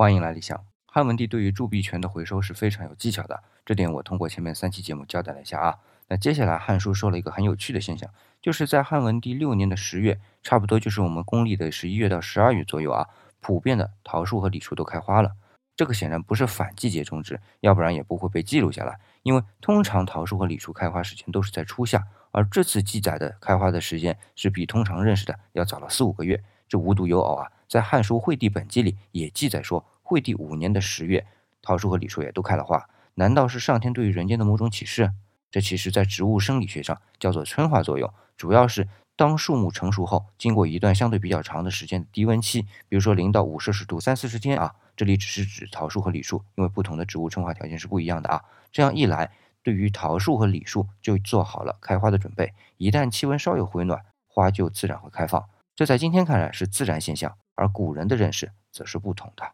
欢迎来理想。汉文帝对于铸币权的回收是非常有技巧的，这点我通过前面三期节目交代了一下啊。那接下来《汉书》说了一个很有趣的现象，就是在汉文帝六年的十月，差不多就是我们公历的十一月到十二月左右啊，普遍的桃树和李树都开花了。这个显然不是反季节种植，要不然也不会被记录下来。因为通常桃树和李树开花时间都是在初夏，而这次记载的开花的时间是比通常认识的要早了四五个月。这无独有偶啊，在《汉书·惠帝本纪》里也记载说，惠帝五年的十月，桃树和李树也都开了花。难道是上天对于人间的某种启示？这其实，在植物生理学上叫做催化作用，主要是当树木成熟后，经过一段相对比较长的时间的低温期，比如说零到五摄氏度三四十天啊，这里只是指桃树和李树，因为不同的植物春化条件是不一样的啊。这样一来，对于桃树和李树就做好了开花的准备。一旦气温稍有回暖，花就自然会开放。这在今天看来是自然现象，而古人的认识则是不同的。